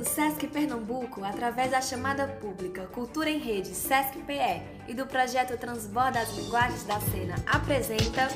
O SESC Pernambuco, através da chamada pública Cultura em Rede SESC-PE e do projeto Transborda as Linguagens da Cena, apresenta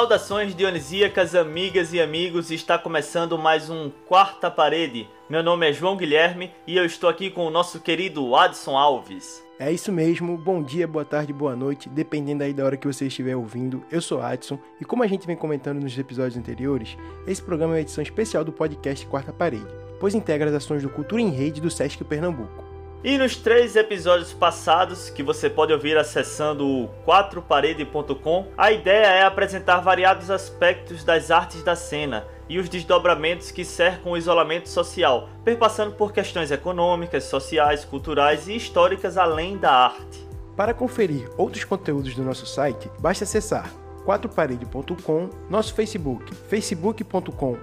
Saudações dionisíacas, amigas e amigos, está começando mais um Quarta Parede. Meu nome é João Guilherme e eu estou aqui com o nosso querido Adson Alves. É isso mesmo, bom dia, boa tarde, boa noite, dependendo aí da hora que você estiver ouvindo. Eu sou Adson e como a gente vem comentando nos episódios anteriores, esse programa é uma edição especial do podcast Quarta Parede, pois integra as ações do Cultura em Rede do Sesc Pernambuco. E nos três episódios passados, que você pode ouvir acessando o 4parede.com, a ideia é apresentar variados aspectos das artes da cena e os desdobramentos que cercam o isolamento social, perpassando por questões econômicas, sociais, culturais e históricas além da arte. Para conferir outros conteúdos do nosso site, basta acessar 4parede.com, nosso Facebook, facebook.com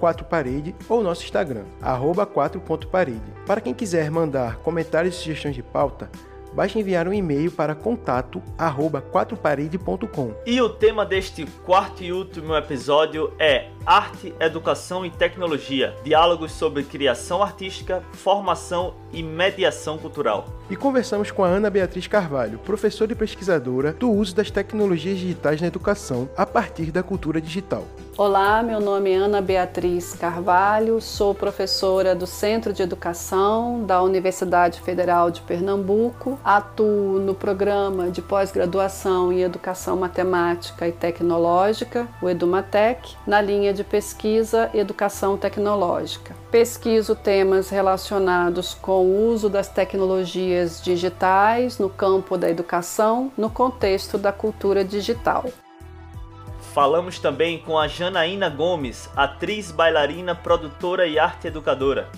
4parede ou nosso Instagram, arroba 4.parede. Para quem quiser mandar comentários e sugestões de pauta, basta enviar um e-mail para contato arroba 4parede.com. E o tema deste quarto e último episódio é Arte, Educação e Tecnologia diálogos sobre criação artística, formação e mediação cultural. E conversamos com a Ana Beatriz Carvalho, professora e pesquisadora do uso das tecnologias digitais na educação a partir da cultura digital. Olá, meu nome é Ana Beatriz Carvalho, sou professora do Centro de Educação da Universidade Federal de Pernambuco, atuo no programa de pós-graduação em Educação Matemática e Tecnológica, o EduMatec, na linha de pesquisa Educação Tecnológica. Pesquiso temas relacionados com o uso das tecnologias digitais no campo da educação, no contexto da cultura digital. Falamos também com a Janaína Gomes, atriz, bailarina, produtora e arte educadora.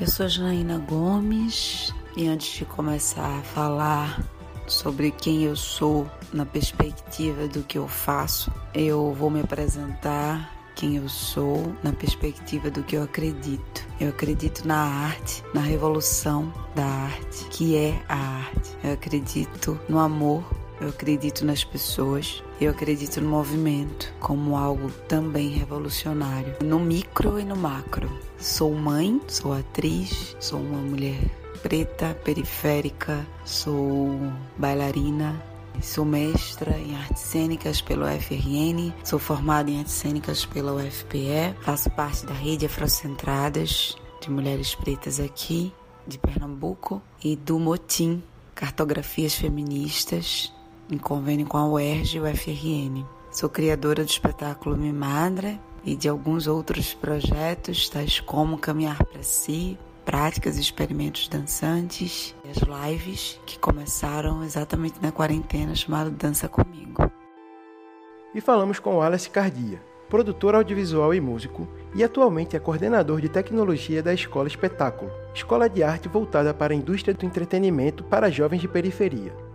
Eu sou Janaína Gomes e antes de começar a falar sobre quem eu sou na perspectiva do que eu faço, eu vou me apresentar quem eu sou na perspectiva do que eu acredito. Eu acredito na arte, na revolução da arte, que é a arte. Eu acredito no amor, eu acredito nas pessoas, eu acredito no movimento como algo também revolucionário, no micro e no macro. Sou mãe, sou atriz, sou uma mulher preta, periférica, sou bailarina, sou mestra em artes cênicas pelo UFRN, sou formada em artes cênicas pela UFPE, faço parte da rede Afrocentradas de mulheres pretas aqui de Pernambuco e do Motim, Cartografias Feministas, em convênio com a UERJ e o UFRN. Sou criadora do espetáculo Mimadra e de alguns outros projetos, tais como Caminhar para Si, práticas e experimentos dançantes, e as lives que começaram exatamente na quarentena, chamado Dança Comigo. E falamos com Wallace Cardia, produtor audiovisual e músico, e atualmente é coordenador de tecnologia da Escola Espetáculo, escola de arte voltada para a indústria do entretenimento para jovens de periferia.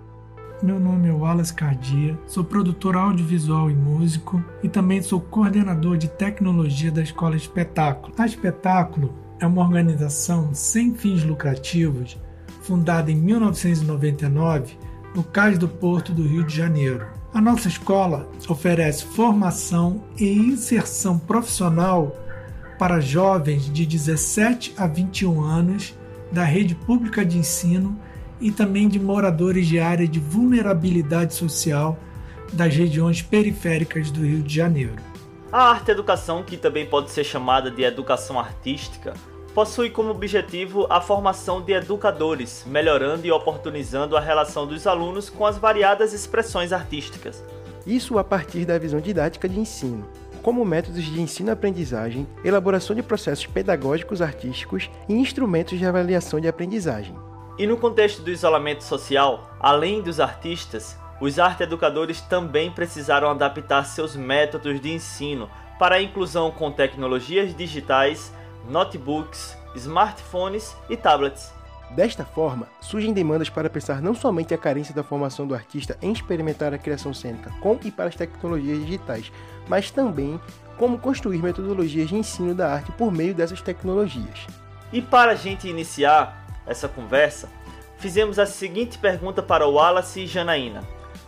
Meu nome é Wallace Cardia, sou produtor audiovisual e músico e também sou coordenador de tecnologia da Escola Espetáculo. A Espetáculo é uma organização sem fins lucrativos fundada em 1999 no Cais do Porto do Rio de Janeiro. A nossa escola oferece formação e inserção profissional para jovens de 17 a 21 anos da rede pública de ensino e também de moradores de área de vulnerabilidade social das regiões periféricas do Rio de Janeiro. A arte educação, que também pode ser chamada de educação artística, possui como objetivo a formação de educadores, melhorando e oportunizando a relação dos alunos com as variadas expressões artísticas. Isso a partir da visão didática de ensino, como métodos de ensino-aprendizagem, elaboração de processos pedagógicos artísticos e instrumentos de avaliação de aprendizagem. E no contexto do isolamento social, além dos artistas, os arte-educadores também precisaram adaptar seus métodos de ensino para a inclusão com tecnologias digitais, notebooks, smartphones e tablets. Desta forma, surgem demandas para pensar não somente a carência da formação do artista em experimentar a criação cênica com e para as tecnologias digitais, mas também como construir metodologias de ensino da arte por meio dessas tecnologias. E para a gente iniciar essa conversa, fizemos a seguinte pergunta para Wallace e Janaína: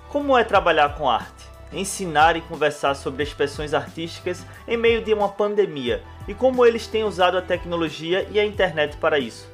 Como é trabalhar com arte? Ensinar e conversar sobre expressões artísticas em meio de uma pandemia e como eles têm usado a tecnologia e a internet para isso.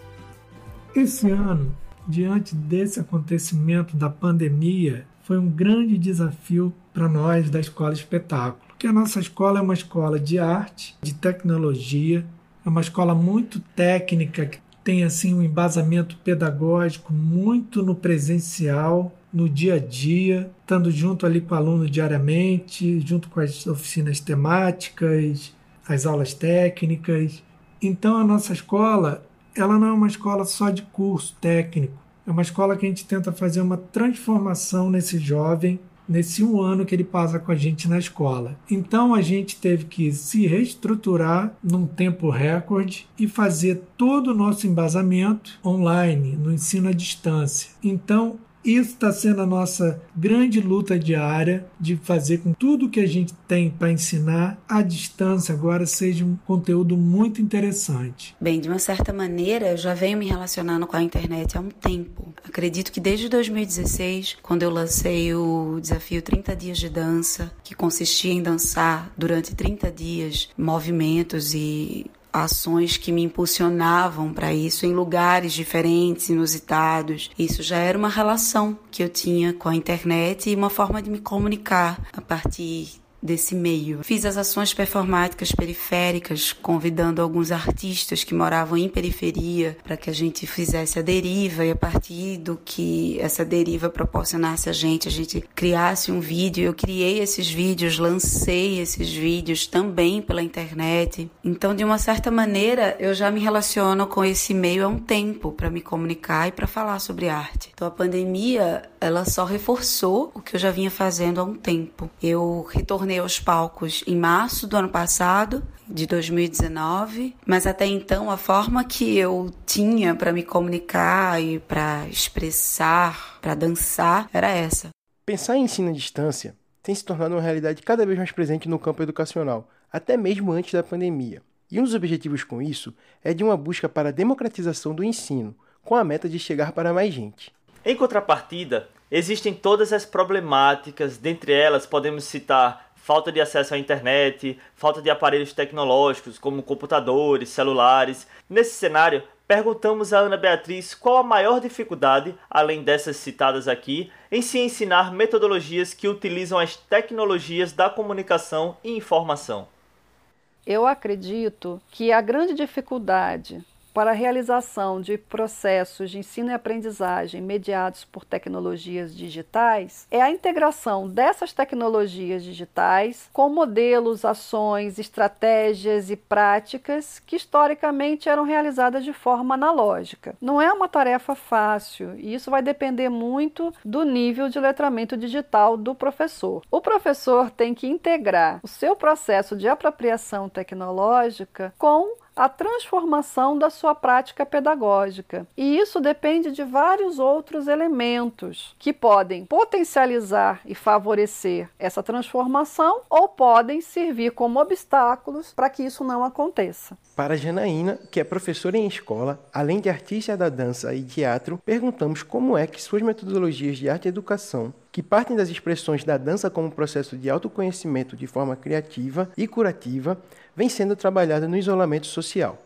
Esse ano, diante desse acontecimento da pandemia, foi um grande desafio para nós da Escola Espetáculo, que a nossa escola é uma escola de arte, de tecnologia, é uma escola muito técnica, tem assim um embasamento pedagógico muito no presencial, no dia a dia, estando junto ali com o aluno diariamente, junto com as oficinas temáticas, as aulas técnicas. Então a nossa escola ela não é uma escola só de curso técnico, é uma escola que a gente tenta fazer uma transformação nesse jovem nesse um ano que ele passa com a gente na escola. Então a gente teve que se reestruturar num tempo recorde e fazer todo o nosso embasamento online, no ensino à distância. Então isso está sendo a nossa grande luta diária de fazer com tudo que a gente tem para ensinar à distância agora seja um conteúdo muito interessante. Bem, de uma certa maneira, eu já venho me relacionando com a internet há um tempo. Acredito que desde 2016, quando eu lancei o desafio 30 dias de dança, que consistia em dançar durante 30 dias movimentos e ações que me impulsionavam para isso em lugares diferentes, inusitados. Isso já era uma relação que eu tinha com a internet e uma forma de me comunicar a partir desse meio. Fiz as ações performáticas periféricas, convidando alguns artistas que moravam em periferia para que a gente fizesse a deriva e a partir do que essa deriva proporcionasse a gente, a gente criasse um vídeo. Eu criei esses vídeos, lancei esses vídeos também pela internet. Então, de uma certa maneira, eu já me relaciono com esse meio há um tempo para me comunicar e para falar sobre arte. Então, a pandemia, ela só reforçou o que eu já vinha fazendo há um tempo. Eu retornei aos palcos em março do ano passado, de 2019, mas até então a forma que eu tinha para me comunicar e para expressar, para dançar, era essa. Pensar em ensino à distância tem se tornado uma realidade cada vez mais presente no campo educacional, até mesmo antes da pandemia. E um dos objetivos com isso é de uma busca para a democratização do ensino, com a meta de chegar para mais gente. Em contrapartida, existem todas as problemáticas, dentre elas podemos citar falta de acesso à internet, falta de aparelhos tecnológicos como computadores, celulares. Nesse cenário, perguntamos a Ana Beatriz qual a maior dificuldade, além dessas citadas aqui, em se ensinar metodologias que utilizam as tecnologias da comunicação e informação. Eu acredito que a grande dificuldade para a realização de processos de ensino e aprendizagem mediados por tecnologias digitais é a integração dessas tecnologias digitais com modelos, ações, estratégias e práticas que historicamente eram realizadas de forma analógica. Não é uma tarefa fácil e isso vai depender muito do nível de letramento digital do professor. O professor tem que integrar o seu processo de apropriação tecnológica com a transformação da sua prática pedagógica. E isso depende de vários outros elementos que podem potencializar e favorecer essa transformação ou podem servir como obstáculos para que isso não aconteça. Para Janaína, que é professora em escola, além de artista da dança e teatro, perguntamos como é que suas metodologias de arte e educação, que partem das expressões da dança como processo de autoconhecimento de forma criativa e curativa, vem sendo trabalhada no isolamento social.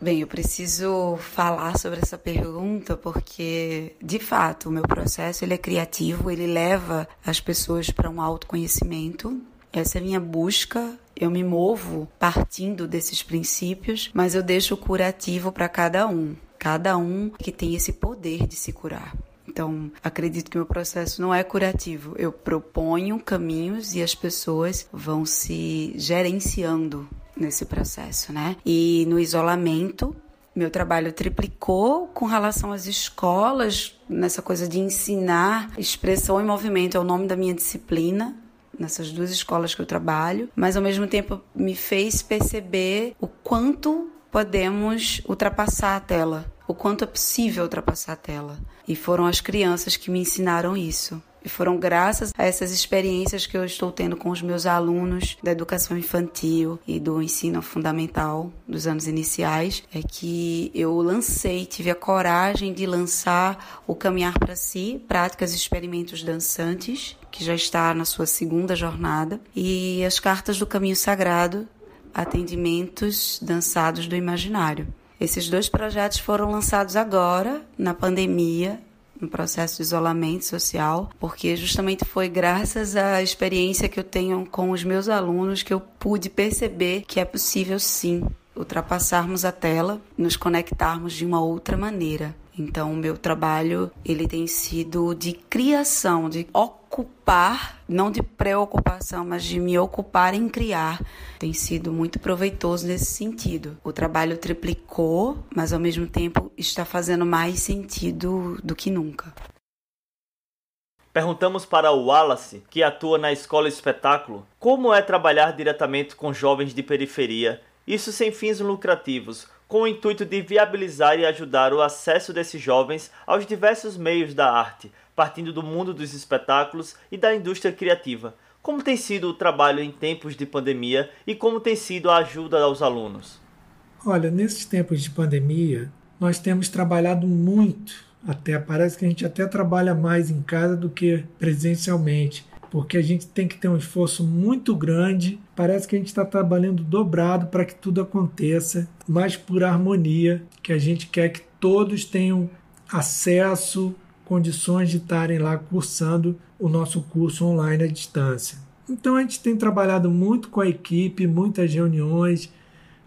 Bem, eu preciso falar sobre essa pergunta porque, de fato, o meu processo ele é criativo, ele leva as pessoas para um autoconhecimento. Essa é a minha busca. Eu me movo partindo desses princípios, mas eu deixo curativo para cada um. Cada um que tem esse poder de se curar. Então, acredito que meu processo não é curativo. Eu proponho caminhos e as pessoas vão se gerenciando nesse processo, né? E no isolamento, meu trabalho triplicou com relação às escolas, nessa coisa de ensinar expressão em movimento, é o nome da minha disciplina, nessas duas escolas que eu trabalho, mas ao mesmo tempo me fez perceber o quanto podemos ultrapassar a tela o quanto é possível ultrapassar a tela. E foram as crianças que me ensinaram isso. E foram graças a essas experiências que eu estou tendo com os meus alunos da educação infantil e do ensino fundamental dos anos iniciais é que eu lancei, tive a coragem de lançar o Caminhar para Si, Práticas e Experimentos Dançantes, que já está na sua segunda jornada, e as Cartas do Caminho Sagrado, Atendimentos Dançados do Imaginário. Esses dois projetos foram lançados agora, na pandemia, no processo de isolamento social, porque justamente foi graças à experiência que eu tenho com os meus alunos que eu pude perceber que é possível sim ultrapassarmos a tela, nos conectarmos de uma outra maneira. Então, o meu trabalho ele tem sido de criação, de ocupar, não de preocupação, mas de me ocupar em criar. Tem sido muito proveitoso nesse sentido. O trabalho triplicou, mas ao mesmo tempo está fazendo mais sentido do que nunca. Perguntamos para o Wallace, que atua na escola espetáculo, como é trabalhar diretamente com jovens de periferia, isso sem fins lucrativos, com o intuito de viabilizar e ajudar o acesso desses jovens aos diversos meios da arte, partindo do mundo dos espetáculos e da indústria criativa. Como tem sido o trabalho em tempos de pandemia e como tem sido a ajuda aos alunos? Olha, nesses tempos de pandemia, nós temos trabalhado muito, até parece que a gente até trabalha mais em casa do que presencialmente porque a gente tem que ter um esforço muito grande. Parece que a gente está trabalhando dobrado para que tudo aconteça, mas por harmonia, que a gente quer que todos tenham acesso, condições de estarem lá cursando o nosso curso online à distância. Então a gente tem trabalhado muito com a equipe, muitas reuniões,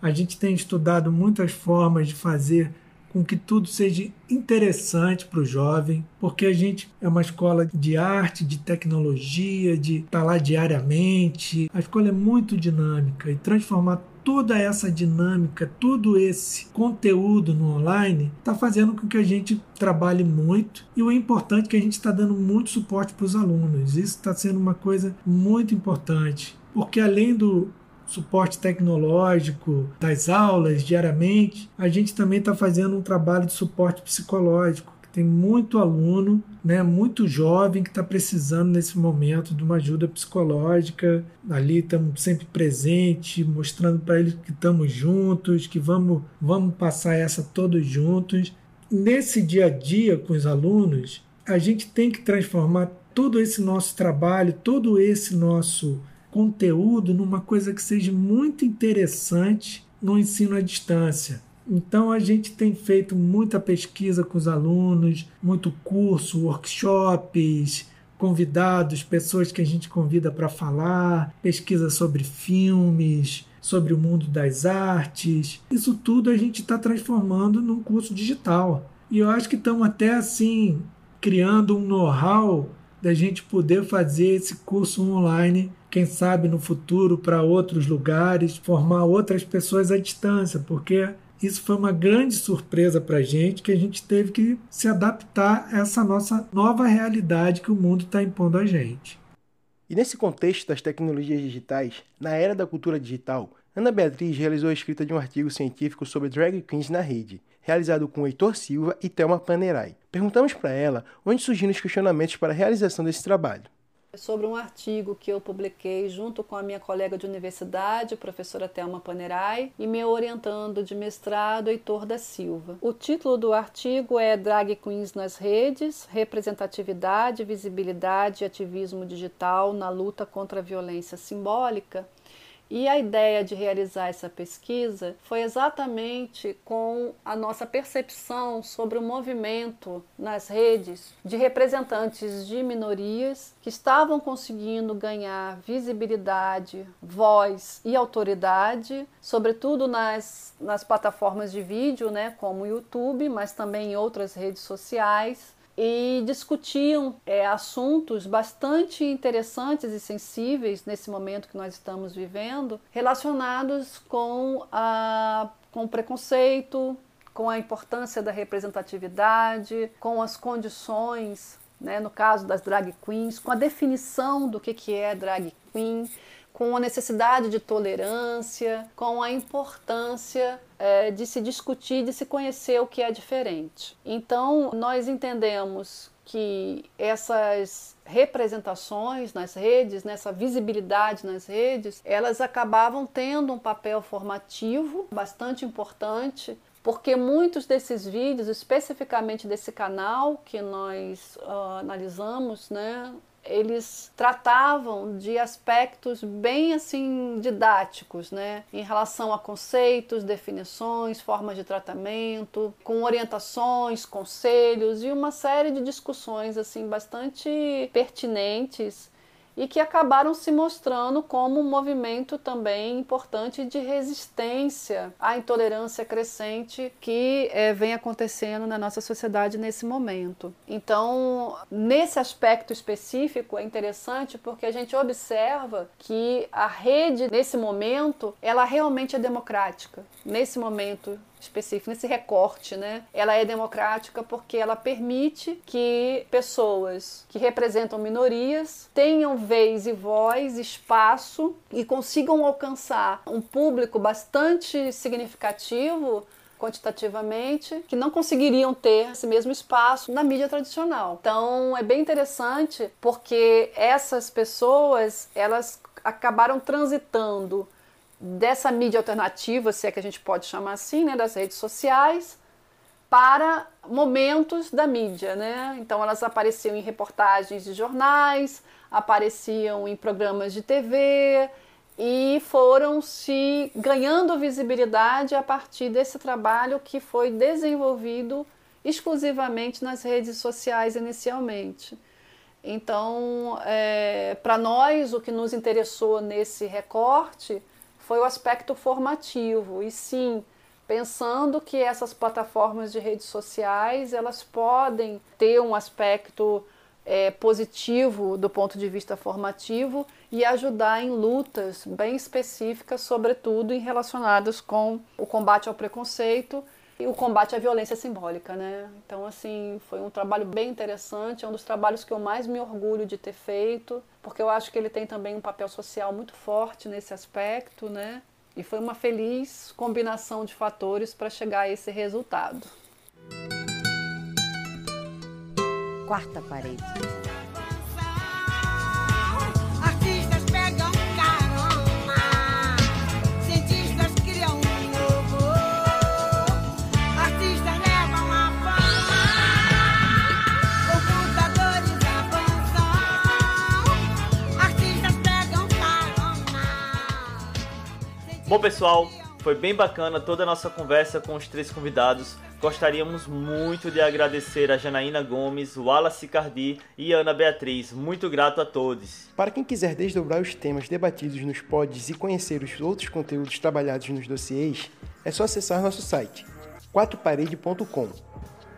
a gente tem estudado muitas formas de fazer com que tudo seja interessante para o jovem, porque a gente é uma escola de arte, de tecnologia, de estar lá diariamente. A escola é muito dinâmica e transformar toda essa dinâmica, todo esse conteúdo no online, está fazendo com que a gente trabalhe muito. E o importante é que a gente está dando muito suporte para os alunos. Isso está sendo uma coisa muito importante. Porque além do, suporte tecnológico das aulas diariamente, a gente também está fazendo um trabalho de suporte psicológico. Que tem muito aluno, né, muito jovem que está precisando nesse momento de uma ajuda psicológica. Ali estamos sempre presentes, mostrando para eles que estamos juntos, que vamos, vamos passar essa todos juntos. Nesse dia a dia com os alunos, a gente tem que transformar todo esse nosso trabalho, todo esse nosso conteúdo numa coisa que seja muito interessante no ensino à distância. Então a gente tem feito muita pesquisa com os alunos, muito curso, workshops, convidados, pessoas que a gente convida para falar, pesquisa sobre filmes, sobre o mundo das artes. Isso tudo a gente está transformando num curso digital. E eu acho que estamos até assim criando um know-how da gente poder fazer esse curso online quem sabe no futuro para outros lugares, formar outras pessoas à distância, porque isso foi uma grande surpresa para a gente, que a gente teve que se adaptar a essa nossa nova realidade que o mundo está impondo a gente. E nesse contexto das tecnologias digitais, na era da cultura digital, Ana Beatriz realizou a escrita de um artigo científico sobre drag queens na rede, realizado com Heitor Silva e Thelma Panerai. Perguntamos para ela onde surgiram os questionamentos para a realização desse trabalho sobre um artigo que eu publiquei junto com a minha colega de universidade, professora Thelma Panerai, e meu orientando de mestrado, Heitor da Silva. O título do artigo é Drag Queens nas redes: representatividade, visibilidade e ativismo digital na luta contra a violência simbólica. E a ideia de realizar essa pesquisa foi exatamente com a nossa percepção sobre o movimento nas redes de representantes de minorias que estavam conseguindo ganhar visibilidade, voz e autoridade, sobretudo nas, nas plataformas de vídeo, né, como o YouTube, mas também em outras redes sociais e discutiam é, assuntos bastante interessantes e sensíveis nesse momento que nós estamos vivendo, relacionados com, a, com o preconceito, com a importância da representatividade, com as condições, né, no caso das drag queens, com a definição do que, que é drag queen, com a necessidade de tolerância, com a importância é, de se discutir, de se conhecer o que é diferente. Então, nós entendemos que essas representações nas redes, nessa visibilidade nas redes, elas acabavam tendo um papel formativo bastante importante porque muitos desses vídeos, especificamente desse canal que nós uh, analisamos, né, eles tratavam de aspectos bem assim didáticos, né, em relação a conceitos, definições, formas de tratamento, com orientações, conselhos e uma série de discussões assim bastante pertinentes e que acabaram se mostrando como um movimento também importante de resistência à intolerância crescente que é, vem acontecendo na nossa sociedade nesse momento. Então, nesse aspecto específico, é interessante porque a gente observa que a rede, nesse momento, ela realmente é democrática. Nesse momento específico, nesse recorte, né? Ela é democrática porque ela permite que pessoas que representam minorias tenham vez e voz, espaço e consigam alcançar um público bastante significativo quantitativamente, que não conseguiriam ter esse mesmo espaço na mídia tradicional. Então é bem interessante porque essas pessoas elas acabaram transitando dessa mídia alternativa, se é que a gente pode chamar assim, né, das redes sociais, para momentos da mídia, né? Então elas apareciam em reportagens de jornais, apareciam em programas de TV e foram se ganhando visibilidade a partir desse trabalho que foi desenvolvido exclusivamente nas redes sociais inicialmente. Então, é, para nós, o que nos interessou nesse recorte foi o aspecto formativo. E sim, pensando que essas plataformas de redes sociais elas podem ter um aspecto é, positivo do ponto de vista formativo e ajudar em lutas bem específicas, sobretudo em relacionadas com o combate ao preconceito e o combate à violência simbólica, né? Então, assim, foi um trabalho bem interessante, é um dos trabalhos que eu mais me orgulho de ter feito, porque eu acho que ele tem também um papel social muito forte nesse aspecto, né? E foi uma feliz combinação de fatores para chegar a esse resultado. Quarta parede. Bom, pessoal, foi bem bacana toda a nossa conversa com os três convidados. Gostaríamos muito de agradecer a Janaína Gomes, Wallace Cardi e Ana Beatriz. Muito grato a todos. Para quem quiser desdobrar os temas debatidos nos pods e conhecer os outros conteúdos trabalhados nos dossiês, é só acessar nosso site quatroparede.com.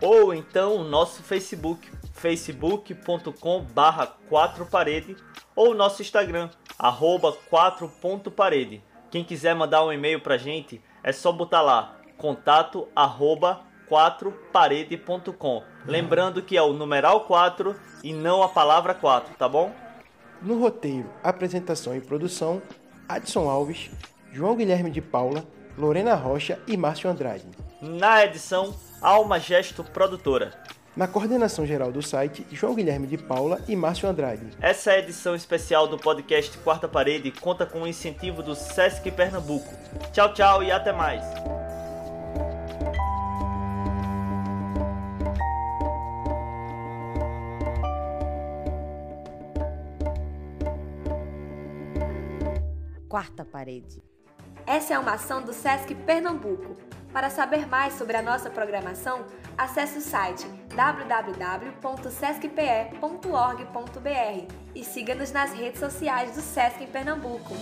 Ou então o nosso Facebook, facebook.com barra 4parede ou nosso Instagram, arroba 4.parede. Quem quiser mandar um e-mail pra gente, é só botar lá, contato arroba 4parede.com. Lembrando que é o numeral 4 e não a palavra 4, tá bom? No roteiro, apresentação e produção, Adson Alves, João Guilherme de Paula, Lorena Rocha e Márcio Andrade. Na edição, Alma Gesto Produtora. Na coordenação geral do site, João Guilherme de Paula e Márcio Andrade. Essa é a edição especial do podcast Quarta Parede conta com o incentivo do Sesc Pernambuco. Tchau, tchau e até mais. Quarta parede. Essa é uma ação do SESC Pernambuco. Para saber mais sobre a nossa programação, acesse o site www.sescpe.org.br e siga-nos nas redes sociais do SESC em Pernambuco.